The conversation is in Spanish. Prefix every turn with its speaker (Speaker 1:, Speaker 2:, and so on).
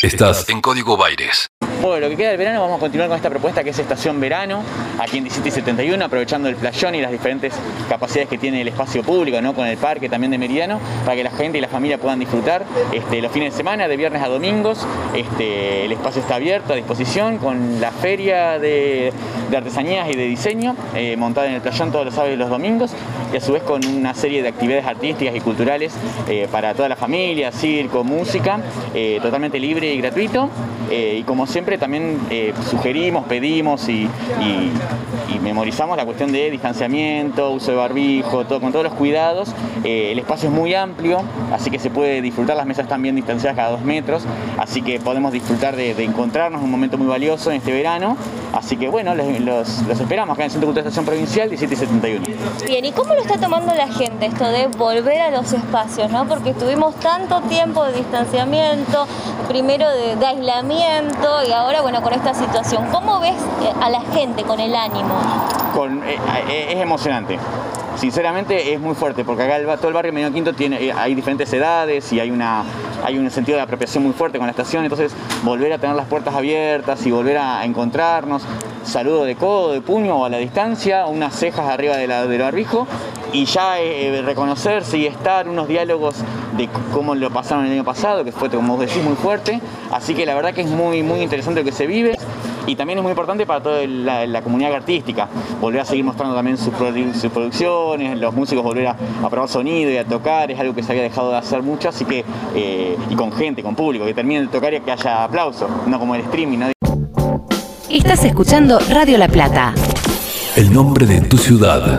Speaker 1: Estás en Código Baires.
Speaker 2: Bueno, lo que queda del verano vamos a continuar con esta propuesta que es Estación Verano, aquí en 17 y 71, aprovechando el playón y las diferentes capacidades que tiene el espacio público, ¿no? con el parque también de Meridiano, para que la gente y la familia puedan disfrutar este, los fines de semana, de viernes a domingos. Este, el espacio está abierto a disposición con la feria de, artesanías y de diseño eh, montada en el playón todos los sábados y los domingos, y a su vez con una serie de actividades artísticas y culturales eh, para toda la familia, circo, música, eh, totalmente libre y gratuito. y como siempre, también eh, sugerimos, pedimos y, memorizamos la cuestión de distanciamiento, uso de barbijo, todo, con todos los cuidados. Eh, el espacio es muy amplio, así que se puede disfrutar, las mesas están bien distanciadas cada dos metros, así que podemos disfrutar de, encontrarnos un momento muy valioso en este verano. Así que bueno, los, esperamos acá en el Centro Cultural Estación Provincial 17 y 71.
Speaker 3: Bien, ¿y cómo lo está tomando la gente esto de volver a los espacios? ¿no? Porque estuvimos tanto tiempo de distanciamiento, primero de aislamiento y ahora, bueno, con esta situación. ¿Cómo ves eh, a la gente con el ánimo?
Speaker 2: Eh, eh, es emocionante. Sinceramente es muy fuerte, porque acá todo el barrio Medio Quinto tiene, hay diferentes edades y hay, una, hay un sentido de apropiación muy fuerte con la estación, entonces volver a tener las puertas abiertas y volver a encontrarnos, saludo de codo, de puño o a la distancia, unas cejas arriba de la, del barbijo y ya reconocerse y estar unos diálogos de cómo lo pasaron el año pasado, que fue, como decís, muy fuerte. Así que la verdad que es muy, muy interesante lo que se vive y también es muy importante para toda la, comunidad artística, volver a seguir mostrando también sus, producciones, los músicos volver a, probar sonido y a tocar, es algo que se había dejado de hacer mucho, así que, eh, y con gente, con público, que termine de tocar y que haya aplauso, no como el streaming.
Speaker 4: Estás escuchando Radio La Plata.
Speaker 1: El nombre de tu ciudad.